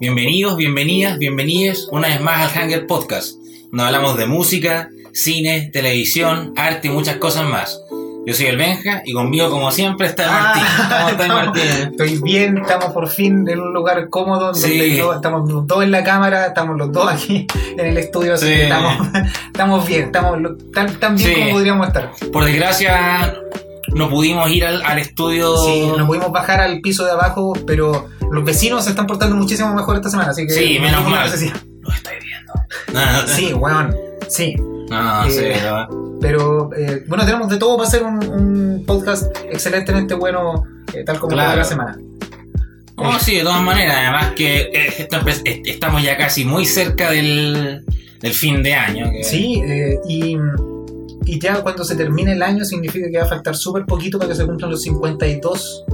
Bienvenidos, bienvenidas, bienvenidos una vez más al Hanger Podcast, donde hablamos de música, cine, televisión, arte y muchas cosas más. Yo soy el Benja y conmigo, como siempre, está el Martín. ¿Cómo estás, Martín? Estoy bien, estamos por fin en un lugar cómodo. Sí. yo- estamos los dos en la cámara, estamos los dos aquí en el estudio, así Sí. que estamos, estamos bien, estamos tan, tan bien Sí. como podríamos estar. Por desgracia, no pudimos ir al, al estudio. Sí, nos pudimos bajar al piso de abajo, pero los vecinos se están portando muchísimo mejor esta semana, así que Sí, no menos mal. Lo estoy viendo. No, no, Sí, weón, sí. no, Eh, sí, no. Pero eh, bueno, tenemos de todo para hacer un, un podcast excelentemente bueno, eh, tal como Claro. toda la semana. Oh, sí, de todas maneras, además que estamos ya casi muy cerca del, del fin de año. que- Sí, y, y ya cuando se termine el año significa que va a faltar súper poquito para que se cumplan los 52.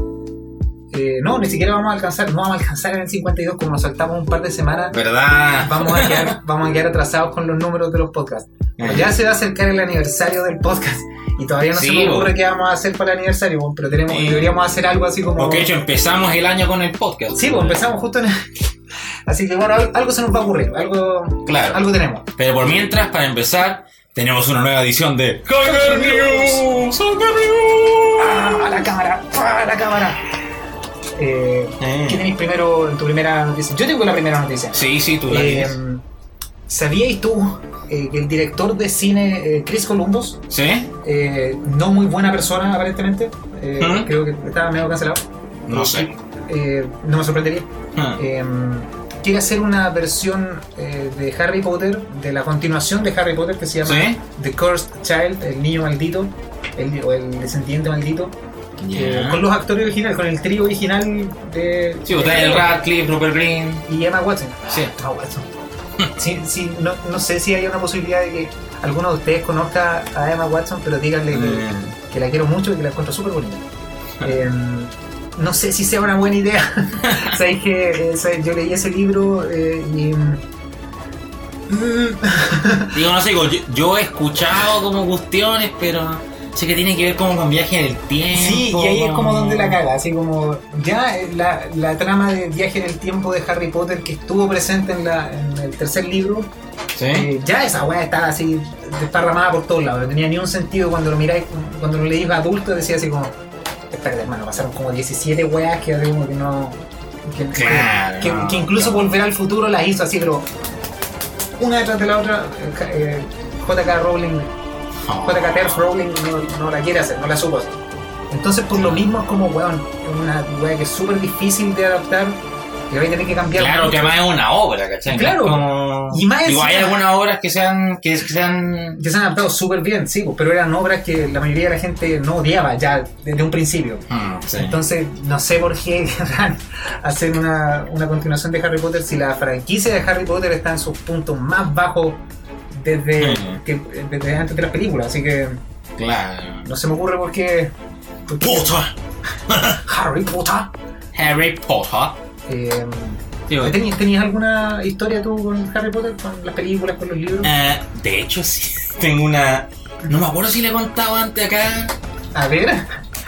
Eh, no, ni siquiera vamos a alcanzar, no vamos a alcanzar en el 52 como nos saltamos un par de semanas. ¿Verdad? Vamos a quedar, vamos a quedar atrasados con los números de los podcasts. Ya se va a acercar el aniversario del podcast y todavía no Sí, se me ocurre qué vamos a hacer para el aniversario, bo, pero tenemos, Sí. deberíamos hacer algo así como... Porque de hecho empezamos el año con el podcast. Sí, pues empezamos justo en... Así que bueno, al- algo se nos va a ocurrir, algo, Claro. algo tenemos. Pero por mientras, para empezar, tenemos una nueva edición de Hanger News. Hanger News. ¡Ah, a la cámara! ¡Ah, a la cámara! Eh, Eh. ¿Qué tenéis primero en tu primera noticia? Yo tengo la primera noticia. Sí, sí, tú la Eh. ¿Sabíais tú eh, que el director de cine eh, Chris Columbus, ¿Sí? eh, no muy buena persona aparentemente, eh, Ujú. creo que estaba medio cancelado, No sé. eh, no me sorprendería, Ah. Quiere hacer una versión eh, de Harry Potter, de la continuación de Harry Potter que se llama ¿Sí? The Cursed Child, el niño maldito, el, o el descendiente maldito. eh, con los actores originales, con el trío original de, Sí, Daniel Radcliffe, Rupert Green. y Emma Watson. Sí. Emma Watson. Sí, sí, no, no sé si hay una posibilidad de que alguno de ustedes conozca a Emma Watson, pero díganle que, Mm. que la quiero mucho y que la encuentro súper bonita. Eh, no sé si sea una buena idea. Sabéis que eh, sabes, yo leí ese libro eh, y. mm, Digo, no sé, digo, yo, yo he escuchado como cuestiones, pero sé que tiene que ver como con viaje en el tiempo. Sí, y ahí es como donde la caga, así como ya eh, la, la trama de viaje en el tiempo de Harry Potter que estuvo presente en, la, en el tercer libro, ¿Sí? eh, ya esa weá estaba así desparramada por todos lados, no tenía ni un sentido cuando lo miráis, cuando lo leís adulto decía así como, espérate hermano, pasaron como 17 weas que como que no... Que, que- Claro, que, no, que incluso no. volver al futuro las hizo así, pero una detrás de la otra, eh, eh, JK Rowling Oh. JK Terf Rowling no, no la quiere hacer, no la supo hacer. Entonces, por lo mismo, es como, weón, es una weá que es súper difícil de adaptar, que vais a tener que cambiar. Claro que además es una obra, ¿cachai? Claro. Como... Y más Digo, hay algunas obras que sean... Que sean... Que se han adaptado súper bien, sí, pues, pero eran obras que la mayoría de la gente no odiaba ya desde un principio. Mm, sí. Entonces, no sé por qué hacer una, una continuación de Harry Potter si la franquicia de Harry Potter está en sus puntos más bajos desde, que- desde antes de las películas. Así que Claro. no se me ocurre por qué. por qué Potter. Harry Potter. Harry Potter. Eh, Digo, ¿tenías, tenías alguna historia tú con Harry Potter? ¿Con las películas, con los libros? eh, de hecho, sí. Tengo una... No me acuerdo si le he contado antes acá. A ver,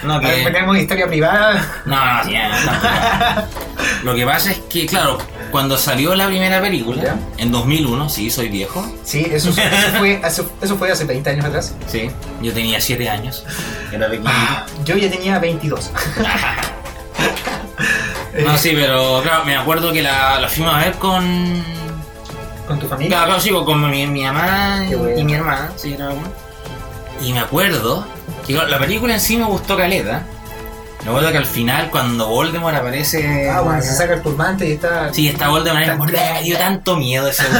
No, a ver, que... tenemos historia privada. No, no, sí, no, no. Lo que pasa es que, claro, cuando salió la primera película, Ya. en 2001, sí, soy viejo, Sí, eso, eso, fue, hace, eso fue hace 20 años atrás. sí, yo tenía 7 años, era pequeño. Yo ya tenía 22. No, sí, pero claro, me acuerdo que la, la fuimos a ver con... ¿Con tu familia? Claro, claro, sí, con mi, mi mamá y, Qué bueno. y mi hermana, sí, era una. Y me acuerdo que claro, la película en sí me gustó caleta. Me acuerdo que al final, cuando Voldemort aparece... Ah, bueno, se saca el turbante y está. Sí, está Voldemort, me dio tanto miedo ese.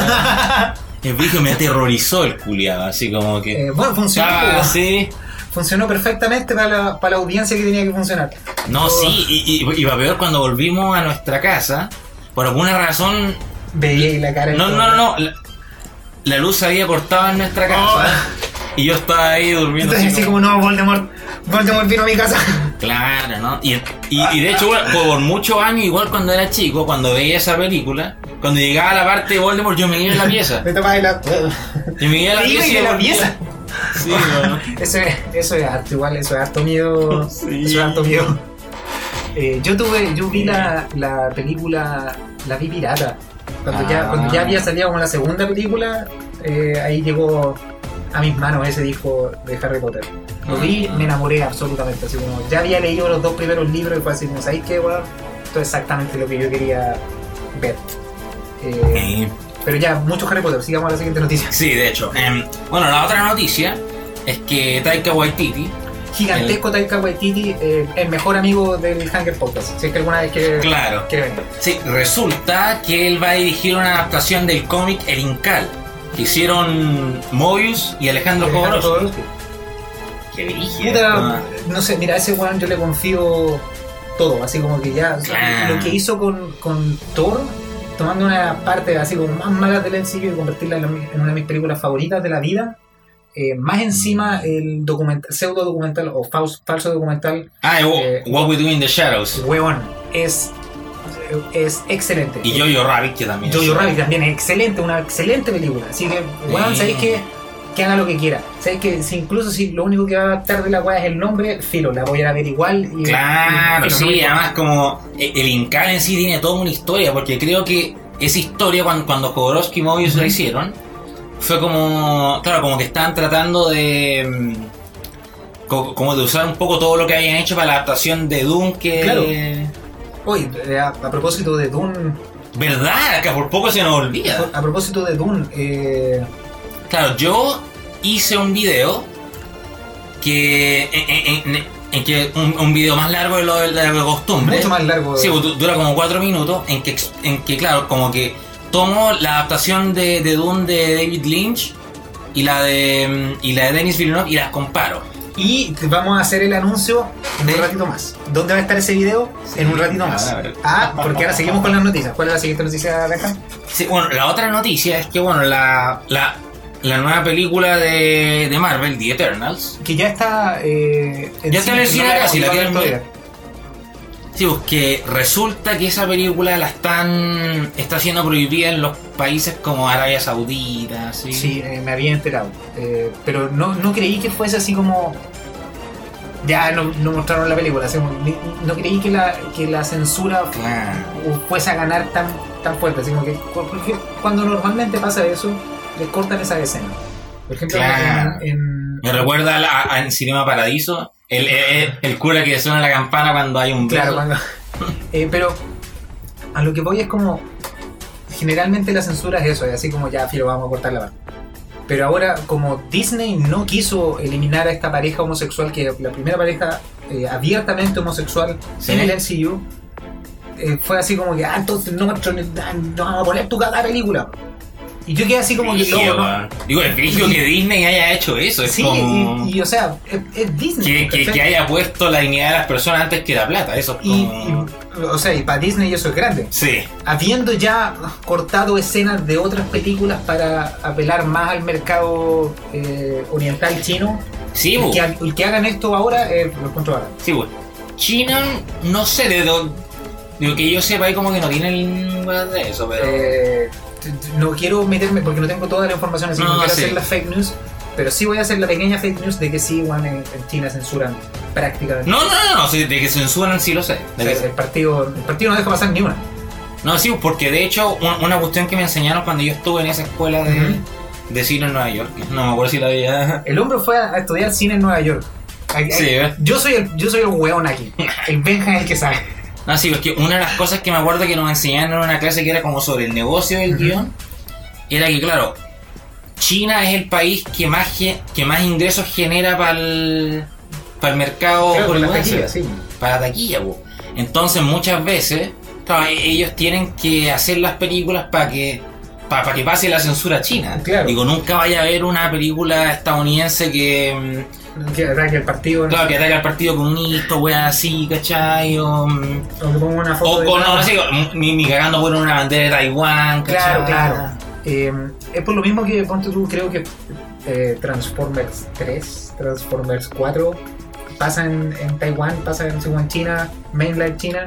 El brillo me aterrorizó el culiado, así como que. Eh, bueno, funcionó. Ah, sí. Funcionó perfectamente para la, para la audiencia que tenía que funcionar. No, Oh. sí, y, y, y va peor cuando volvimos a nuestra casa. Por alguna razón. Veía ahí la cara. No, no, no, no. La, la luz se había cortado en nuestra casa. Oh. Y yo estaba ahí durmiendo. Entonces, así como, no, Voldemort. Voldemort vino a mi casa. Claro, ¿no? Y, y, y de hecho, bueno, por muchos años, igual cuando era chico, cuando veía esa película, cuando llegaba a la parte de Voldemort, yo me iba en la pieza. Me tocaba la. Yo me iba en la Te iba pieza. Sí, bueno. Eso es, eso es harto, igual, eso es harto miedo. Sí. Eso es harto miedo. Eh, yo tuve, yo vi la, la película, la vi pirata. Cuando, ya, Ah. cuando ya había salido como la segunda película, eh, ahí llegó a mis manos ese disco de Harry Potter. Lo vi, Ah. me enamoré absolutamente. Así como, ya había leído los dos primeros libros y fue así, ¿sabéis qué, weón? Esto es exactamente lo que yo quería ver. Eh, Eh, pero ya, mucho Harry Potter, sigamos a la siguiente noticia. Sí, de hecho. Em, bueno, la otra noticia es que Taika Waititi, Gigantesco Taika Waititi, eh, el mejor amigo del Hunger Podcast. Si es que alguna vez quiere, claro, quiere venir. sí, resulta que él va a dirigir una adaptación del cómic El Incal, que hicieron Mobius y Alejandro Alejandro Jodorowsky. Qué brígido. Puta, no sé, mira, a ese weón yo le confío todo, así como que ya, o sea, Claro. lo que hizo con, con Thor, tomando una parte así como más mala del MCU y convertirla en, la- en una de mis películas favoritas de la vida, eh, más encima el documental, pseudo documental o faus- falso documental, Ah, Eh, What We Do in the Shadows. weón, es, es excelente. Y Jojo Rabbit, que también Jojo Rabbit también es excelente, una excelente película. Así que, weón. ¿sabéis qué? Que haga lo que quiera. ¿Sabéis que si incluso si lo único que va a adaptar de la weá es el nombre, filo, la voy a ir a ver igual. Y, Claro, y- sí, además como e- el Incal en sí tiene toda una historia, porque creo que esa historia cuando, cuando Jodorowsky y Mobius la Ujú. hicieron, fue como, claro, como que estaban tratando de, mm, co- como de usar un poco todo lo que habían hecho para la adaptación de Doom, que... Claro. Oye, eh, a, a propósito de Dune, ¿Verdad? Que por poco se nos olvida. a propósito de Dune, eh, Claro, yo hice un video que... En, en- en- en que un, un video más largo de lo de la costumbre. mucho más largo. Sí, du- dura como cuatro minutos en que, en que claro, como que tomo la adaptación de, de Dune de David Lynch y la de y la de Denis Villeneuve y las comparo. y vamos a hacer el anuncio en ¿De? un ratito más. ¿Dónde va a estar ese video? Sí, en un ratito más. Ah, porque ahora seguimos con las noticias. ¿Cuál es la siguiente noticia, Benja? Sí, bueno, la otra noticia es que bueno, la, la, la nueva película de, de Marvel, The Eternals, Que ya está. Eh, Ya está en el cine casi, la tienen sí, pues que resulta que esa película la están está siendo prohibida en los países como Arabia Saudita, ¿sí? Sí, eh, me había enterado. Eh, pero no, no creí que fuese así como. Ya no, no mostraron la película. así como, no creí que la, que la censura Claro. fuese a ganar tan, tan fuerte. Así como que, porque cuando normalmente pasa eso, les cortan esa escena. Por ejemplo, Claro. en, en- Me recuerda a, la- a- en Cinema Paradiso, el, el, el cura que suena la campana cuando hay un Claro, cuando. Eh, pero a lo que voy es como. Generalmente la censura es eso, es así como ya, filo, vamos a cortar la mano. Pero ahora, como Disney no quiso eliminar a esta pareja homosexual, que la primera pareja eh, abiertamente homosexual Sí. en el MCU, eh, fue así como que, ah, entonces no, no, no vamos a poner tu cada película. Y yo quedé así como que, Brígido, no. Digo, es brígido que Disney haya hecho eso. Es Sí, como y, y, o sea, es, es Disney. que, que- ¿cachai? que haya puesto la dignidad de las personas antes que la plata. Eso es como... y, o sea, y para Disney eso es grande. Sí, habiendo ya cortado escenas de otras películas para apelar más al mercado eh, oriental chino, sí, el que, el que hagan esto ahora eh, lo encuentro barato. Sí, bu. China, no sé de dónde... Digo, que yo sepa, ahí como que no tienen de eso, pero... Eh, no quiero meterme porque no tengo toda la información, así que No, no quiero sí. hacer la fake news, pero sí voy a hacer la pequeña fake news de que sí, bueno, en, en China censuran prácticamente. No, no, no, no, sí, de que censuran sí lo sé. O De sea, que- el, partido, el partido no deja pasar ni una. No, sí, porque de hecho, un- una cuestión que me enseñaron cuando yo estuve en esa escuela de, de cine en Nueva York, no me acuerdo si la había... El hombre fue a, a estudiar cine en Nueva York. Sí, ay, ¿eh? yo soy el yo soy el weón aquí. El Benja es el que sabe. No, sí, es que una de las cosas que me acuerdo que nos enseñaron en una clase que era como sobre el negocio del guion, era que, claro, China es el país que más, que más ingresos genera para el, para el mercado Claro, con la taquilla, sí. para la taquilla. po. Entonces, muchas veces, claro, e- ellos tienen que hacer las películas para que para que pase la censura china. Claro. Digo, nunca vaya a ver una película estadounidense que, mm, Que ataque el partido. claro, que ataque al partido comunista, wea así, ¿cachai? O, mm, O que ponga una foto o de con, no sé, ni, ni cagando por una bandera de Taiwán, Claro, ¿cachai? claro. Eh, es por lo mismo que, ponte tú, creo que eh, Transformers 3, Transformers 4 pasa en, en Taiwán, pasa en, en China, mainland China.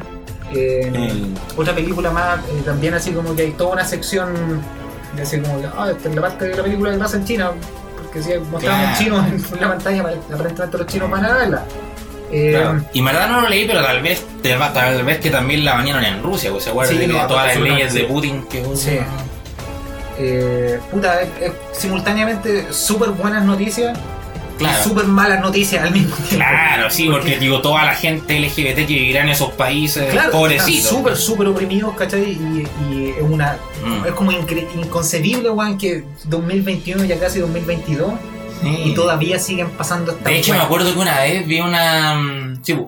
Eh, Otra película más, eh, también así como que hay toda una sección de así como, ah, esta es la parte de la película que pasa en China, porque si mostramos Claro. chinos en la pantalla, aparentemente los chinos van a verla. Eh, Claro. Y en verdad no lo leí, pero tal vez, tal vez que también la bañaron en Rusia, pues se acuerdan Sí, que no, todas las leyes de. Putin que. Sí. eh, puta, es simultáneamente súper buenas noticias Claro. súper malas noticias al mismo tiempo. Claro, sí, porque digo, toda la gente LGBT que vivirá en esos países, Claro, pobrecitos. súper, súper oprimidos, ¿cachai? Y, y es una. Mm. Es como inconcebible, weón, que 2021 ya casi 2022 Sí. y todavía siguen pasando estas De hecho, me acuerdo que una vez vi una. mm, Sí,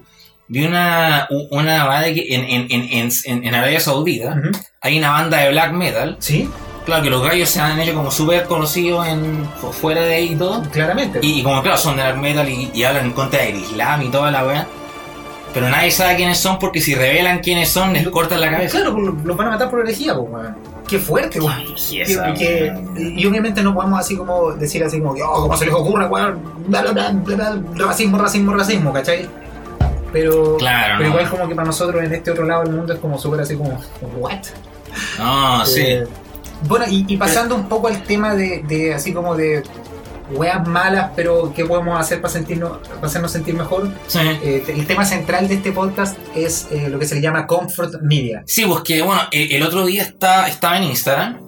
vi una. Una banda que en, en, en, en, Arabia Saudita hay una banda de black metal. Sí, Claro que los gallos se han hecho como súper conocidos en fu- fuera de ahí y todo. claramente. Y, y como claro, son de black metal y, y hablan en contra del Islam y toda la weá. Pero nadie sabe quiénes son porque si revelan quiénes son les cortan la cabeza. Claro, pues, los van a matar por herejía, pues, weón. Qué fuerte, weón. Y obviamente no podemos así como decir así como, oh, ¿cómo se les ocurre, weón? Racismo, racismo, racismo, ¿cachai? Pero, Claro, pero no. igual como que para nosotros en este otro lado del mundo es como súper así como, ¿what? No, sí. Eh, bueno, y, y pasando un poco al tema de, de así como de weas malas, pero ¿qué podemos hacer para sentirnos, para hacernos sentir mejor? sí. Eh, el tema central de este podcast es eh, lo que se le llama comfort media. Sí, pues que bueno, el, el otro día está, estaba en Instagram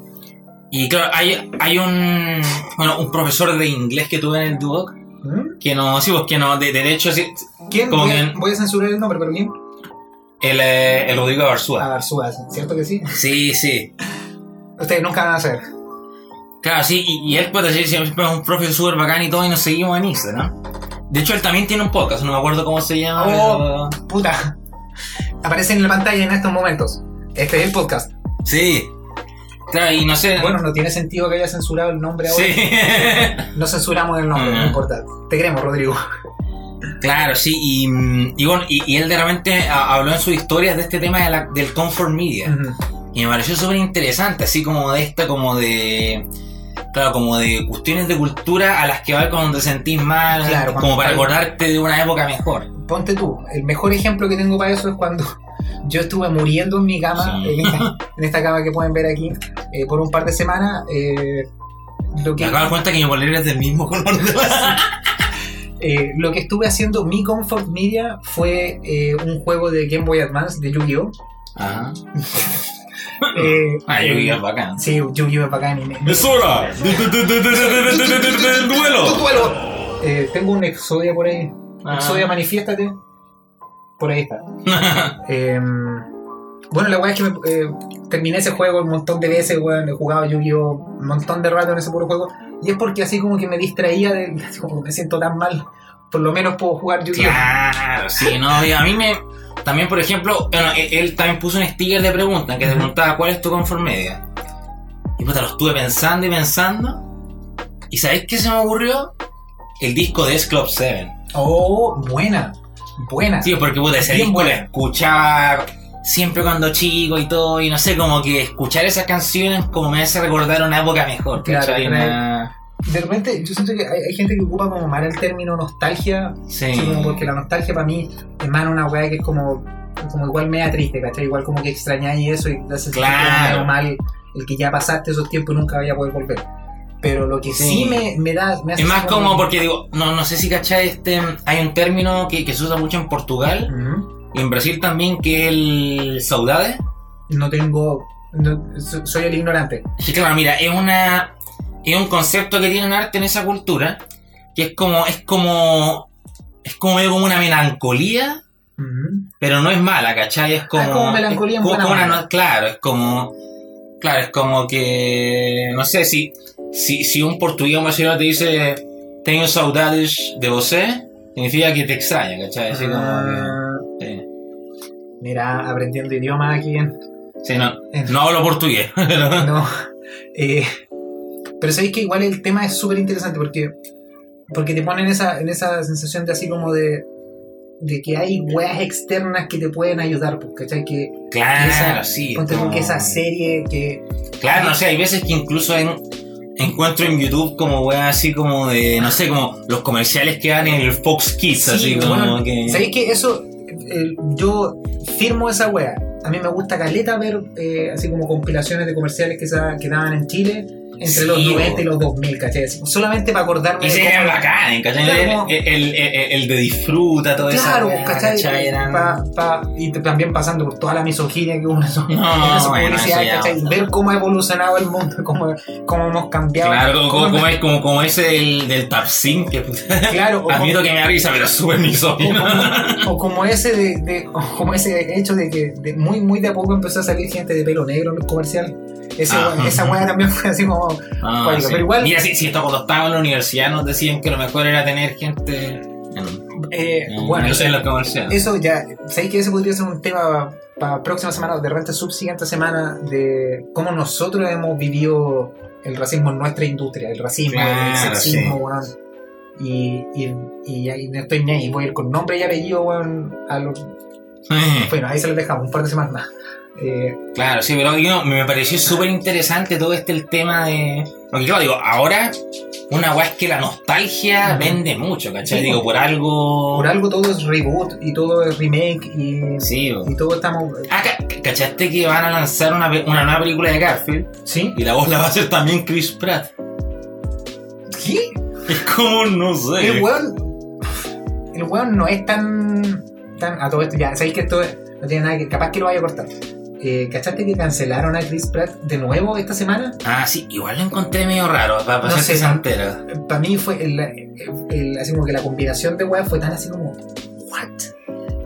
y claro, hay, hay un, bueno, un profesor de inglés que tuve en el Duoc ¿Mm? que no, sí, pues que no, de, de hecho, sí, ¿Quién? Como Voy a, bien. voy a censurar el nombre, pero ¿quién? el, eh, el Rodrigo. Barzúa, ¿cierto que sí? Sí, sí. Ustedes nunca van a saber. Claro, sí, y, y él puede decir siempre es un profe súper bacán y todo y nos seguimos en Instagram. De hecho, él también tiene un podcast, no me acuerdo cómo se llama. Oh. Puta. Aparece en la pantalla en estos momentos. Este es el podcast. Sí. Claro, y no sé. Bueno, no tiene sentido que haya censurado el nombre ahora. sí. No censuramos el nombre, no importa. Te queremos, Rodrigo. Claro, sí, y, y bueno, y, y él de repente habló en sus historias de este tema de la- del comfort media. Ujú. Y me pareció súper interesante, así como de esta, como de. Claro, como de cuestiones de cultura a las que vas cuando te sentís mal, Claro, como para acordarte de una época mejor. Ponte tú. El mejor ejemplo que tengo para eso es cuando yo estuve muriendo en mi cama, Sí. en, esta, en esta cama que pueden ver aquí, eh, por un par de semanas. eh, lo Me que, acabo de cuenta que mi bolero es del mismo color de la eh, lo que estuve haciendo, mi comfort media, fue eh, un juego de Game Boy Advance de Yu-Gi-Oh! Eh, Ah, yo eh, es bacán. Sí, Yu-Gi-Oh! es bacán. y me- hora ¡Tu duelo! Eh, tengo un Exodia por ahí. Ah. Exodia, manifiéstate. Por ahí está. Eh, bueno, la weá es que me, eh, terminé ese juego un montón de veces, weón. He jugado Yu-Gi-Oh! un montón de rato en ese puro juego. Y es porque así como que me distraía de. Así como que me siento tan mal. Por lo menos puedo jugar Yu-Gi-Oh! Claro, sí, no, a mí me. También, por ejemplo, bueno, él, él también puso un sticker de pregunta en que te preguntaba cuál es tu confort media. Y puta, lo estuve pensando y pensando. ¿Y sabéis qué se me ocurrió? El disco de S Club 7. Oh, buena. Buena. Sí, porque puta, ese Bien disco lo escuchaba siempre cuando chico y todo, y no sé, como que escuchar esas canciones como me hace recordar una época mejor. Claro. Una- De repente, yo siento que hay, hay gente que ocupa como mal el término nostalgia. Sí. así como porque la nostalgia para mí emana una weá que es como, como igual media triste, ¿cachai? Igual como que extrañáis eso y te Claro. mal el que ya pasaste esos tiempos y nunca vaya a poder volver. Pero lo que sí, Sí. me, me da. Me hace Es más como porque digo, no, no sé si cachai este. Hay un término que, que se usa mucho en Portugal Ujú. y en Brasil también que es el saudade. No tengo. no- so- soy el ignorante. Sí, claro, mira, es una. Es un concepto que tiene un arte en esa cultura. Que es como. es como. Es como medio como una melancolía. Pero no es mala, ¿cachai? Es como. Ah, es como melancolía es como- una no- Claro, es como. Claro, es como que. No sé, si. Si, si un portugués o brasileño te dice. Tengo saudades de você, significa que te extraña, ¿cachai? Así como Ah, que. Mira, aprendiendo idiomas aquí en, Sí, no, en- no hablo portugués. No. Eh, pero sabéis que igual el tema es súper interesante porque, porque te ponen esa, en esa sensación de así como de, de que hay weas externas que te pueden ayudar, pues, ¿cachai? Que claro, esa- sí. ponte como- que esa serie que. Claro, no sé, hay veces que incluso en- encuentro en YouTube como weas así como de, no sé, como los comerciales que dan en el Fox Kids, Sí, así como bueno, que... ¿Sabéis que eso? eh, yo firmo esa wea. A mí me gusta caleta ver eh, así como compilaciones de comerciales que, que daban en Chile entre los Sí, 90 y los 2000, ¿cachai? Así, Solamente para acordarme Y de se cómo- eran bacán, ¿cachai? El, como- el, el- el- el de disfruta, todo eso. Claro, ¿cachai? Eran... Pa- pa- y también pasando por toda la misoginia que hubo en esos- No, en esa bueno, ¿cachai? Ver cómo ha evolucionado el mundo, cómo, cómo hemos cambiado. Claro, como, cómo- como es, como, como ese del, del Tapsin, que claro, o admito como- que me da risa, pero súper misógino. o como ese de, de- o como ese hecho de que de muy muy de a poco empezó a salir gente de pelo negro en los comerciales Ese Ah. esa weá también fue así como Ah, sí. pero igual- Mira, si, si esto cuando estábamos en la universidad nos decían que lo mejor era tener gente en, eh, en- bueno en los comerciales. eso ya sabéis que ese podría ser un tema para próxima semana o de repente subsiguiente semana de cómo nosotros hemos vivido el racismo en nuestra industria el racismo el sexismo weón. y, y, y ahí no estoy ni ahí voy a ir con nombre y apellido weón, a los bueno ahí se los dejamos un par de semanas más Eh, Claro, sí, pero yo, me pareció súper interesante todo este el tema de. Porque claro, digo, ahora una weá es que la nostalgia vende mucho, ¿cachai? Sí, digo, por algo. por algo todo es reboot y todo es remake y, Sí, bo. y todo estamos Ah, ca- ¿cachaste que van a lanzar una, una nueva película de Garfield? ¿sí? Y la voz la va a hacer también Chris Pratt. ¿qué? Es como, no sé. El weón. El weón no es tan. tan a todo esto. Ya, sabéis que esto no tiene nada que. Capaz que lo vaya a cortar. Eh, ¿Cachaste que cancelaron a Chris Pratt de nuevo esta semana? Ah, sí, igual lo encontré medio raro, para No sé. Para mí fue. El, el- así como que la combinación de weas fue tan así como. ¿What?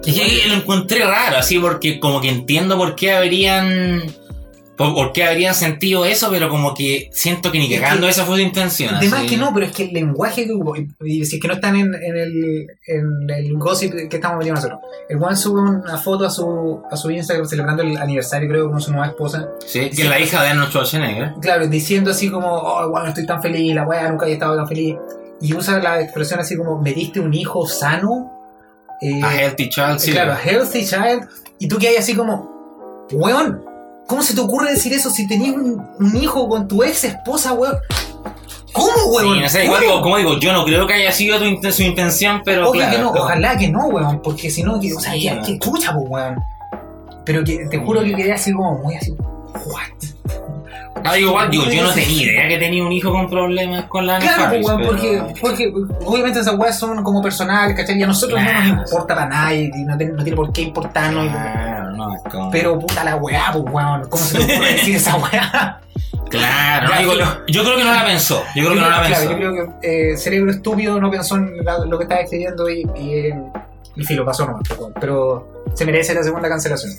Que lo encontré raro, así, porque como que entiendo por qué habrían. Por, por qué habrían sentido eso, pero como que siento que ni Es cagando que- esa fue su intención. De más así. que no, pero es que el lenguaje que hubo, y, si es que no están en, en el, en el gossip que estamos metiendo nosotros, el weón sube una foto a su, a su Instagram celebrando el aniversario, creo, con su nueva esposa, Sí, que Sí. es la hija de Arnold Schwarzenegger. claro, diciendo así como, oh, bueno, estoy tan feliz, la weá nunca había estado tan feliz. Y usa la expresión así como, me diste un hijo sano. eh, A Healthy Child, sí. claro, a healthy child. Y tú que hay así como, weón, ¿cómo se te ocurre decir eso si tenías un, un hijo con tu ex esposa, weón? ¿Cómo, weón? Sí, no sé, ¿Cómo? igual digo, como digo, yo no creo que haya sido tu inten- su intención, pero Obvio claro. que no, ojalá que no, weón, porque si no, que- o sea, Sí, que chucha, pues, weón. Pero que te juro que quedé así como muy así, what? Ah, digo, igual, digo, yo no tenía idea que tenía un hijo con problemas con la Claro, pues, weón, pero- porque, porque obviamente esas weas son como personales, ¿cachai? Y a nosotros no nos importa para nadie, y no, tiene- no tiene por qué importarnos. y- Claro, no, es como... Pero puta la weá, pues, weón, ¿cómo se te ocurre decir esa weá? Claro, no, digo, yo creo que no la pensó. Yo creo que no la Claro, pensó. yo creo que eh, cerebro estúpido no pensó en la- lo que estaba escribiendo y, y, eh, y filo, pasó nomás. pues. Pero se merece la segunda cancelación.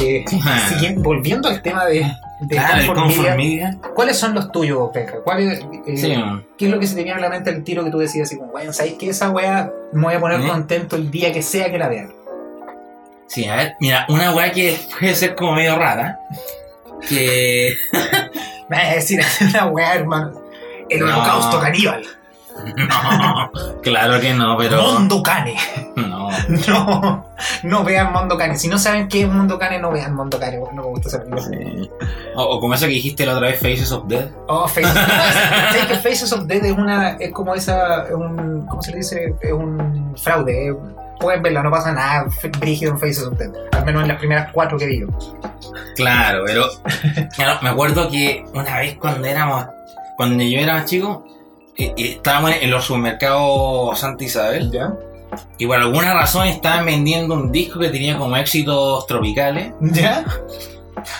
Eh, Ah. siguiendo- volviendo al tema de, Claro, conformidad. ¿cuáles son los tuyos, Peca? ¿Cuál es, eh, Sí. ¿Qué es lo que se te viene a la mente el tiro que tú decías? Así como, bueno, ¿sabes qué? Esa weá me voy a poner ¿Mm? contento el día que sea que la vean. Sí, a ver, mira, una weá que puede ser como medio rara. Que. Me vas a decir una weá, hermano. El No. holocausto caníbal. No, claro que no, pero. Mondo Cane. No. No, no vean Mondo Cane. Si no saben qué es Mondo Cane, no vean Mondo Cane. No me gusta esa película. Sí. O, o como eso que dijiste la otra vez, Faces of Death. Oh, Faces ¿Sabes que Faces of Death es una. Es como esa. Es un, ¿Cómo se le dice? Es un fraude. es- pueden verla, no pasa nada brígido en Faces of Death. Al menos en las primeras cuatro que vi yo. Claro, pero. Claro, me acuerdo que una vez cuando éramos. Cuando yo era más chico, eh, estábamos en los supermercados Santa Isabel. ¿Ya? Y por alguna razón estaban vendiendo un disco que tenía como éxitos tropicales. ¿Ya?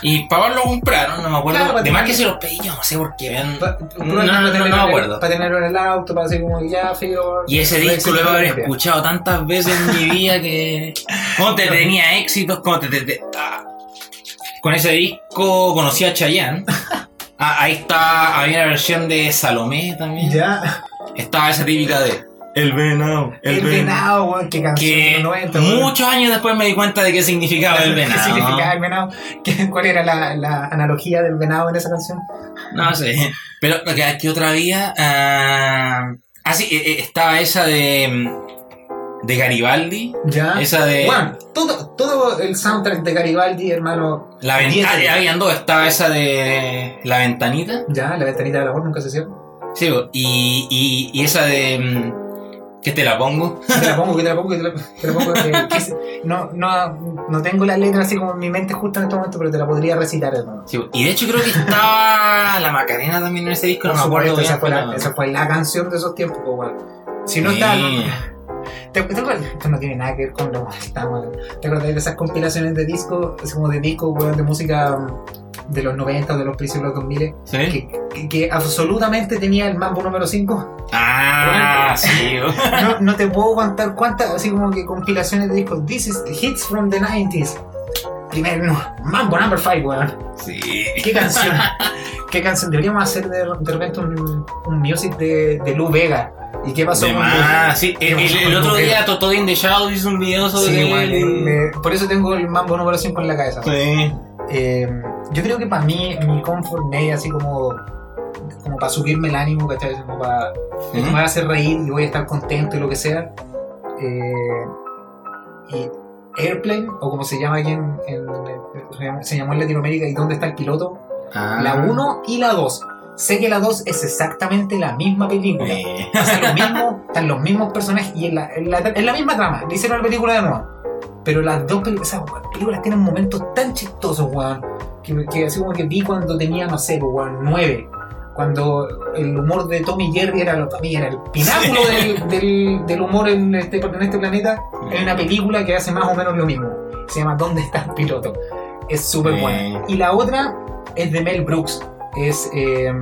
Y papás lo compraron, no me acuerdo. Claro, para de más que se los pedí yo, no sé por qué. vean. Pa- No, no, no, no me acuerdo. Para tenerlo en el auto, para decir como ya, fío. Y ese disco lo he haber escuchado tantas veces en mi vida que. Como te tenía éxitos, como te. te- te- ah. Con ese disco conocí a Chayanne. Ah, ahí está, había una versión de Salomé también. Ya. Estaba esa típica de. El venado. El, venado, weón, qué canción. Que de los 90, weón. muchos años después me di cuenta de qué significaba el ¿Qué venado. significaba el venado? ¿Qué- ¿Cuál era la, la analogía del venado en esa canción? No sé. Pero, ¿qué, qué otra había? Ah, ah, sí, eh, eh, estaba esa de. mm, De Garibaldi. Ya. Esa de. Bueno, todo, todo el soundtrack de Garibaldi, hermano. La de diez. habían dos, estaba esa de La Ventanita, Ya, la ventanita del amor nunca se cierra. sí, y, y, y esa de, ¿Qué te la pongo? Que te la pongo, que te la pongo, que te la, que pongo. que- que no, no, no tengo la letra así como en mi mente justo en este momento, pero te la podría recitar, hermano. Sí, y de hecho creo que estaba la Macarena también en ese disco, no me acuerdo bien. esa fue, la, esa fue la canción de esos tiempos, pues, weón. Si no Sí. está. ¿Te, te acuerdas? Esto no tiene nada que ver con lo que estamos. ¿Te acuerdas de esas compilaciones de discos, así como de discos, weón, de música mm, de los 90 o de los principios de los 2000? ¿Sí? Que, que, que absolutamente tenía el mambo número 5. Ah, sí. No, no te puedo contar cuántas, así como que compilaciones de discos. This is the hits from the 90s. Primero, no, Mambo number 5, weón. Sí. ¿Qué canción? ¿Qué canción? Deberíamos hacer de, de repente un, un music de, de Lou Vega. ¿Y qué pasó De con más, sí. ¿Qué El, pasó el- otro día? Totó in the Shadow hizo un video sobre Sí, él. weón, me- por eso tengo el mambo número 5 en la cabeza. Sí. Eh, yo creo que para mí, mi comfort media, así como, como para subirme el ánimo, ¿cachai? Como para que me va a hacer reír y voy a estar contento y lo que sea. Eh, y Airplane, o como se llama aquí en, en- se llamó en Latinoamérica, y dónde está el piloto, Ah. la 1 y la 2. Sé que la 2 es exactamente la misma película. Eh, Pasa lo mismo, están los mismos personajes y en la, en la, en la misma trama. Le hicieron la película de nuevo. Pero las dos peli- esas películas tienen momentos tan chistosos, weón. Que, que así como que vi cuando tenía, no sé, pues, weón, nueve. Cuando el humor de Tommy Jerry era, lo, mí era el pináculo del, del, del humor en este, en este planeta. Hay una película que hace más o menos lo mismo. Se llama ¿Dónde está el piloto? Es súper buena. Y la otra es de Mel Brooks. Es eh,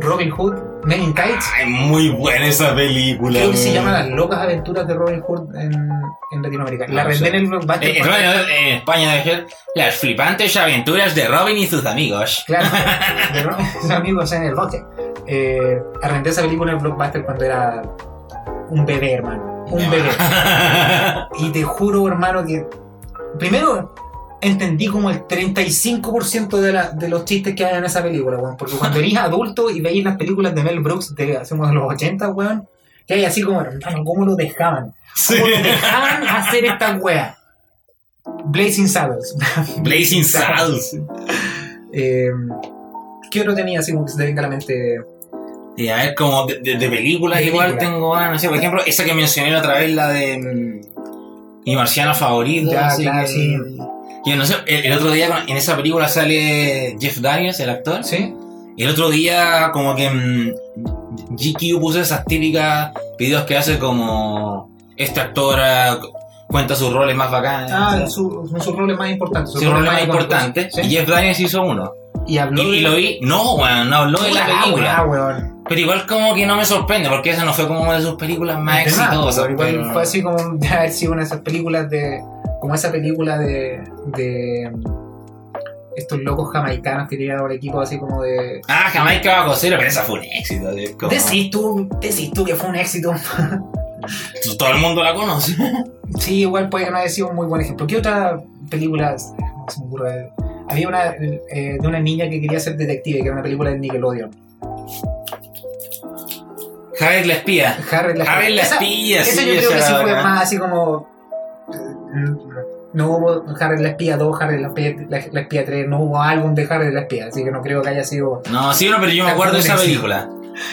Robin Hood, Men Tights. Ay, muy buena esa película. Creo que se llama Las locas aventuras de Robin Hood en, en Latinoamérica. La No en el blockbuster. Eh, eh, en España debe Las flipantes aventuras de Robin y sus amigos. Claro, de Robin y sus amigos en el bosque. Eh, arrendé esa película en el blockbuster cuando era un bebé, hermano. Un bebé. Y te juro, hermano, que primero entendí como el 35% de, la- de los chistes que hay en esa película, weón. Porque cuando eres adulto y veis las películas de Mel Brooks de hace unos los 80, weón, que hay así como, hermano, ¿cómo lo dejaban? Sí. ¿Cómo lo dejaban hacer esta wea? Blazing Saddles. Blazing Saddles. Eh, ¿Qué otro tenía así como que se te venga a la mente? Y a ver, como de, de- de películas De igual película. tengo, ah, no sé, por ejemplo, esa que mencioné la otra vez, la de mm, Mi Marciano Favorito. Ya, así claro, que- sí. Que no sé, el, el otro día en esa película sale Jeff Daniels, el actor. ¿Sí? Y el otro día como que mm, GQ puso esas típicas videos que hace como esta actora cuenta sus roles más bacanes. Ah, su, su rol es más importante. sus roles más importantes. ¿Sí? Y Jeff Daniels hizo uno. Y habló Y, lo vi, no, weón, no habló de la Ah, película. weón. Pero igual como que no me sorprende, porque esa no fue como una de sus películas más exitosas. pero igual pero- fue así como de haber sido una de esas películas de. Como esa película de. de estos locos jamaicanos que tiran por equipo así como de. Ah, Jamaica va a coser, pero esa fue un éxito. como- Decís tú, decís tú que fue un éxito. Todo el mundo la conoce. Sí, igual puede que no haya sido un muy buen ejemplo. ¿Qué otra película no se me ocurre? Había una eh, de una niña que quería ser detective, que era una película de Nickelodeon. Javier la espía. Harry la Javier la Esa- espía, Eso sí, yo creo que sí fue más así como. No hubo Harry la espía 2, Harry la espía, la, la espía 3, no hubo álbum de Harry la espía, así que no creo que haya sido. No, sí, no, pero yo me acuerdo de esa película.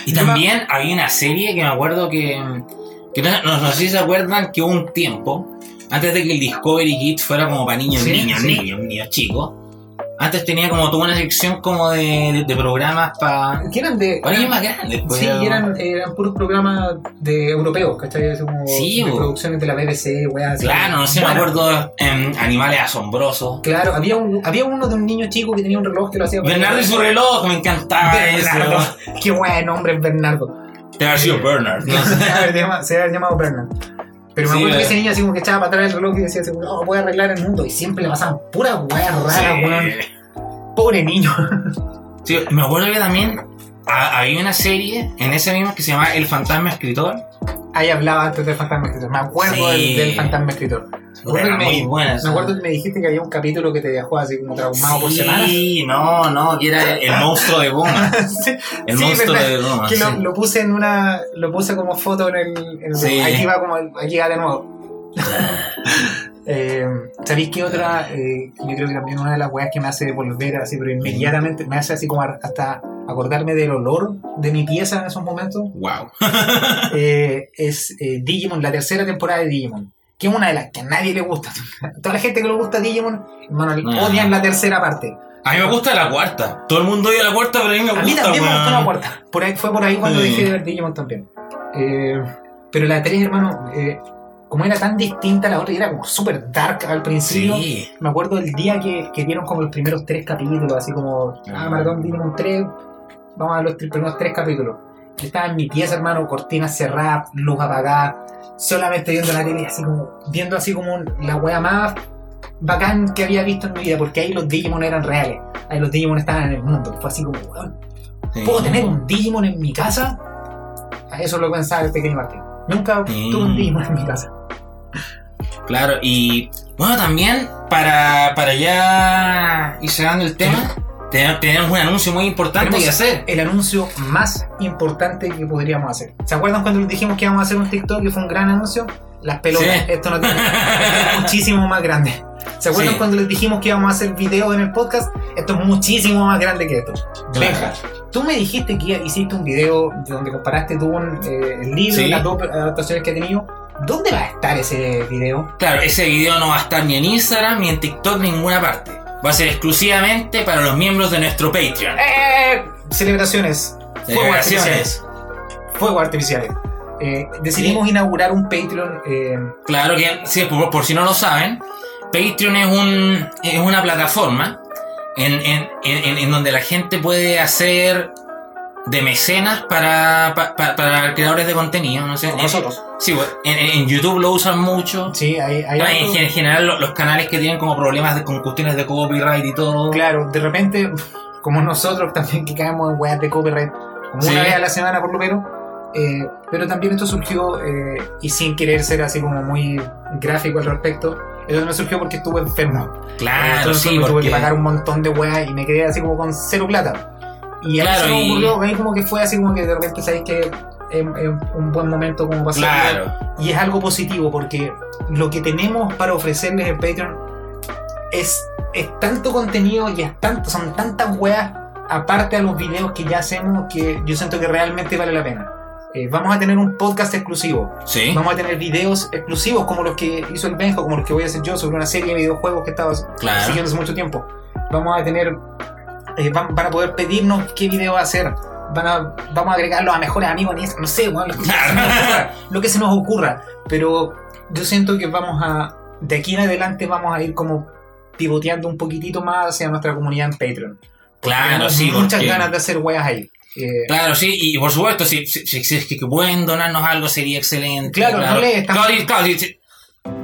Y Yo me- también había una serie que me acuerdo que. que no, no- no sé si se acuerdan que hubo un tiempo, antes de que el Discovery Kids fuera como para niños, Sí, niños, sí. niños, niños chicos. Antes tenía como toda una sección como de, de, de programas para. Que eran de. Para niños más grandes, pues. Sí, era eran, eran puros programas de europeos, ¿cachai? Como Sí, de bo. producciones de la BBC, weá. Claro, no sé, me acuerdo en Animales Asombrosos. Claro, había, un, había uno de un niño chico que tenía un reloj que lo hacía. Bernardo y su reloj, me encantaba Bernardo. eso. Qué buen nombre es Bernardo. Debe haber sido Bernard. se había llamado Bernard. Pero me acuerdo que eh. ese niño así como que echaba para atrás el reloj y decía no, voy a arreglar el mundo. Y siempre le pasaban puras weas raras, weón. Pobre niño. Sí, me acuerdo que también ha- había una serie en ese mismo que se llamaba El Fantasma Escritor. Ahí hablaba antes del fantasma escritor. Me acuerdo Sí. del, del fantasma escritor. Me acuerdo, Era que muy me, acuerdo que me dijiste que había un capítulo que te dejó así como traumado por semanas. Sí, no, no, que era el, monstruo de goma. Sí, El Sí, monstruo verdad. de goma. que lo, puse en una. Lo puse como foto en el. en el- Sí. Aquí va como. Aquí va de nuevo. Eh, ¿Sabéis qué otra? Eh, yo creo que también una de las weas que me hace volver así, pero inmediatamente me hace así como hasta acordarme del olor de mi pieza en esos momentos, Wow. eh, es Digimon, la tercera temporada de Digimon. Que es una de las que a nadie le gusta. Toda la gente que le gusta Digimon, hermano, No. odian la tercera parte. A mí me gusta la cuarta. Todo el mundo odia la cuarta, pero a mí me A gusta. mí también me gustó la cuarta. Por ahí, fue por ahí cuando Sí. dejé de ver Digimon también. Eh, pero la 3, hermano, eh, como era tan distinta a la otra y era como súper dark al principio, Sí. me acuerdo del día que, que dieron como los primeros tres capítulos, así como, ah, Ah. Maratón Digimon 3, vamos a ver los primeros tres capítulos. Yo estaba en mi pieza, hermano, cortinas cerradas, luz apagada, solamente viendo la tele, así como, viendo así como la wea más bacán que había visto en mi vida, porque ahí los Digimon eran reales, ahí los Digimon estaban en el mundo. Fue así como, weón, Sí. ¿puedo tener un Digimon en mi casa? A eso lo pensaba el pequeño Martín. Nunca Sí. tuve un Digimon en mi casa. Claro, y bueno, también para, para ya ir cerrando el tema, te- tenemos un anuncio muy importante Tenemos que hacer. el anuncio más importante que podríamos hacer. ¿Se acuerdan cuando les dijimos que íbamos a hacer un TikTok y fue un gran anuncio? Las pelotas. Sí. Esto no tiene. esto es muchísimo más grande. ¿Se acuerdan Sí. cuando les dijimos que íbamos a hacer video en el podcast? Esto es muchísimo más grande que esto. Benja, tú me dijiste que hiciste un video donde comparaste tú un, eh, el libro Sí. y las dos adaptaciones que ha tenido. ¿Dónde va a estar ese video? Claro, ese video no va a estar ni en Instagram, ni en TikTok, ni en ninguna parte. Va a ser exclusivamente para los miembros de nuestro Patreon. ¡Eh! Celebraciones. Fuegos artificiales. Celebraciones. Fuegos artificiales. Eh, decidimos inaugurar un Patreon. eh, Claro que, sí, por, por si no lo saben, Patreon es, un, es una plataforma en, en, en, en donde la gente puede hacer de mecenas para, pa- pa- para creadores de contenido. No sé, como nosotros. Sí, en, en- YouTube lo usan mucho. Sí, hay, hay algo- en, gen- en general, lo- los canales que tienen como problemas de, con cuestiones de copyright y todo. Claro, de repente, como nosotros también que caemos en weas de copyright, como Sí. una vez a la semana por lo menos. eh, pero también esto surgió, eh, y sin querer ser así como muy gráfico al respecto, esto me surgió porque estuve enfermo. Claro, Entonces sí, me tuve porque... que pagar un montón de weas y me quedé así como con cero plata. Y Claro, se me ocurrió, ahí como que fue así como que de repente sabéis que es, es un buen momento como hacerlo. Claro, Y es algo positivo porque lo que tenemos para ofrecerles en Patreon es, es tanto contenido y es tanto, son tantas weas aparte a los videos que ya hacemos que yo siento que realmente vale la pena. Eh, vamos a tener un podcast exclusivo. sí. Vamos a tener videos exclusivos como los que hizo el Benjo, como los que voy a hacer yo sobre una serie de videojuegos que estaba Claro. siguiendo hace mucho tiempo. Vamos a tener, eh, van, van a poder pedirnos qué video hacer. Van a, vamos a agregarlo a mejores amigos en Instagram, no sé, bueno, lo, que se nos ocurra, lo que se nos ocurra. Pero yo siento que vamos a, de aquí en adelante vamos a ir como pivoteando un poquitito más hacia nuestra comunidad en Patreon. Claro, sí, muchas porque- ganas de hacer weas ahí. Eh, Claro, sí, y por supuesto, si, si, si- si es que pueden donarnos algo sería excelente. Claro, no le estamos- Claro, claro,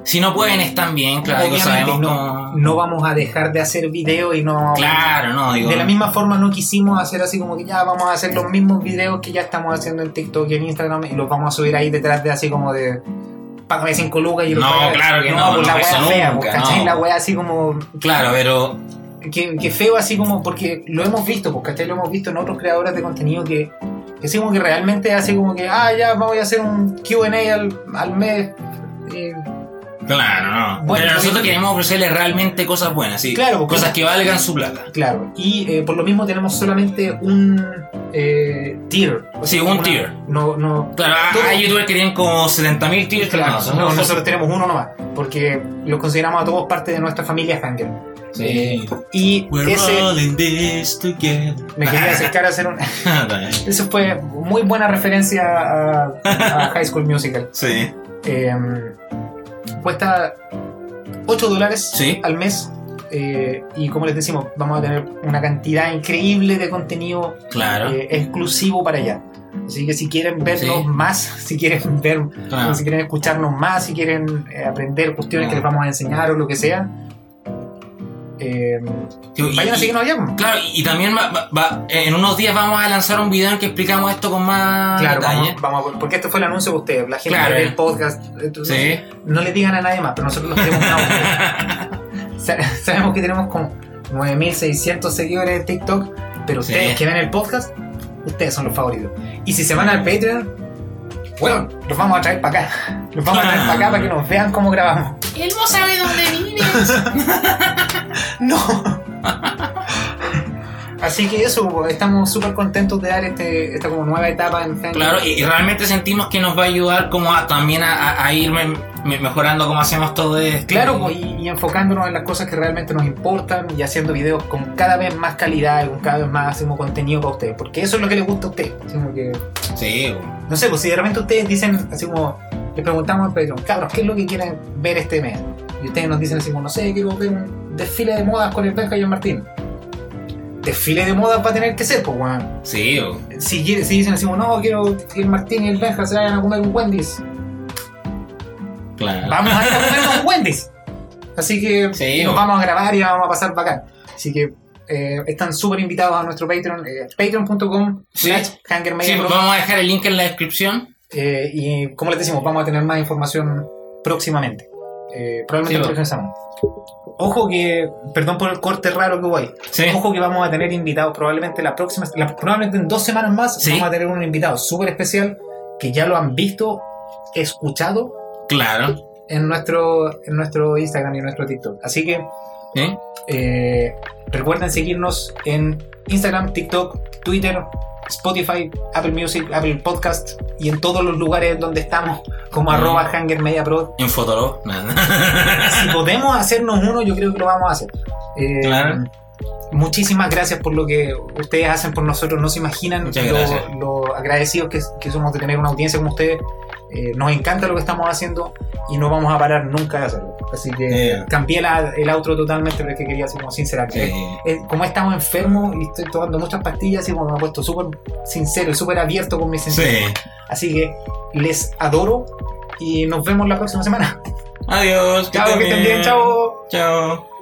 si, no pueden están bien, claro, obviamente sabemos no, cómo- no vamos a dejar de hacer videos y no Claro, no, digo. De la misma forma no quisimos hacer así como que ya vamos a hacer los mismos videos que ya estamos haciendo en TikTok y en Instagram y los vamos a subir ahí detrás de así como de págame 5 lucas y los No, claro que no, pues no, la eso wea fea, nunca, pues, ¿cachai? La wea así como Claro, pero. que, que feo así como porque lo hemos visto, pues ¿cachai? Lo hemos visto en otros creadores de contenido que que así como que realmente así como que ah ya voy a hacer un Q&A al, al mes eh, Claro, no. Bueno, pero nosotros queremos ofrecerles realmente cosas buenas, sí. Claro, porque- Cosas que valgan su plata. claro y eh, por lo mismo tenemos solamente un eh, tier O Sí, un una- tier. no, no, Claro, hay- Todo- hay youtubers que tienen como 70.000 tiros que Claro, no, no, son- nosotros tenemos uno nomás, porque los consideramos a todos parte de nuestra familia Hanger. Sí. Y We're ese rolling this together. me quería acercar a hacer un. Bien. Eso fue muy buena referencia a, a High School Musical. sí. Eh, cuesta 8 dólares Sí. al mes. eh, y como les decimos, vamos a tener una cantidad increíble de contenido Claro. eh, exclusivo para allá. Así que si quieren vernos Sí. más, si quieren ver claro. si quieren escucharnos más, si quieren eh, aprender cuestiones que les vamos a enseñar o lo que sea, eh, Y- vayan a seguirnos allá. Claro, y también va- va- va- en unos días vamos a lanzar un video en que explicamos esto con más Claro, detalle. vamos, vamos a- porque este fue el anuncio de ustedes, la gente Claro. que ve el podcast. entonces, Sí. No le digan a nadie más, pero nosotros los queremos Sabemos que tenemos como 9600 seguidores en TikTok, pero Sí. ustedes que ven el podcast, ustedes son los favoritos. Y si se van al Patreon, bueno, los vamos a traer para acá. Los vamos a traer para acá para que nos vean cómo grabamos. Él no sabe dónde vives. No. Así que eso, estamos súper contentos de dar este, esta como nueva etapa en Hangar. Claro, y, y realmente sentimos que nos va a ayudar como a, también a, ir me- me- mejorando cómo hacemos todo esto. Claro, y, y enfocándonos en las cosas que realmente nos importan y haciendo videos con cada vez más calidad y con cada vez más hacemos contenido para ustedes, porque eso es lo que les gusta a ustedes. Que, Sí, no sé, pues si de repente ustedes dicen, así como, les preguntamos en Patreon, cabros, ¿qué es lo que quieren ver este mes? Y ustedes nos dicen así como, no sé, quiero ver un desfile de modas con el Benja y el Martín. Desfile de modas va a tener que ser, pues, weón. sí, o- Si, si dicen así como, no, quiero que el Martín y el Benja se vayan a comer un Wendy's, claro. vamos a ir a comer un Wendy's. Así que Sí, nos vamos a grabar y vamos a pasar bacán. Así que eh, están súper invitados a nuestro Patreon, eh, patreon.com Sí. Sí, hangermedia. vamos a dejar el link en la descripción. Eh, y como les decimos, vamos a tener más información próximamente. Eh, probablemente Sí. Ojo que, perdón por el corte raro que voy. Sí. Ojo que vamos a tener invitados probablemente la próxima, la- probablemente en dos semanas más Sí. vamos a tener un invitado súper especial que ya lo han visto, escuchado Claro. en nuestro, en nuestro Instagram y en nuestro TikTok. Así que eh, recuerden seguirnos en Instagram, TikTok, Twitter, Spotify, Apple Music, Apple Podcast y en todos los lugares donde estamos como Mm. arroba Hanger Media Pro. En Fotolog. Si podemos hacernos uno, yo creo que lo vamos a hacer. Eh, Claro. Muchísimas gracias por lo que ustedes hacen por nosotros. No se imaginan lo, agradecidos que, que somos de tener una audiencia como ustedes. Eh, nos encanta lo que estamos haciendo y no vamos a parar nunca de hacerlo. Así que Yeah. cambié la- el outro totalmente, pero es que quería ser como sincera. Sí. Eh, como estamos enfermos y estoy tomando muchas pastillas, y como me he puesto súper sincero y súper abierto con mis sentimientos. Sí. Así que les adoro y nos vemos la próxima semana. Adiós. Chao, que estén bien, chao. Chao.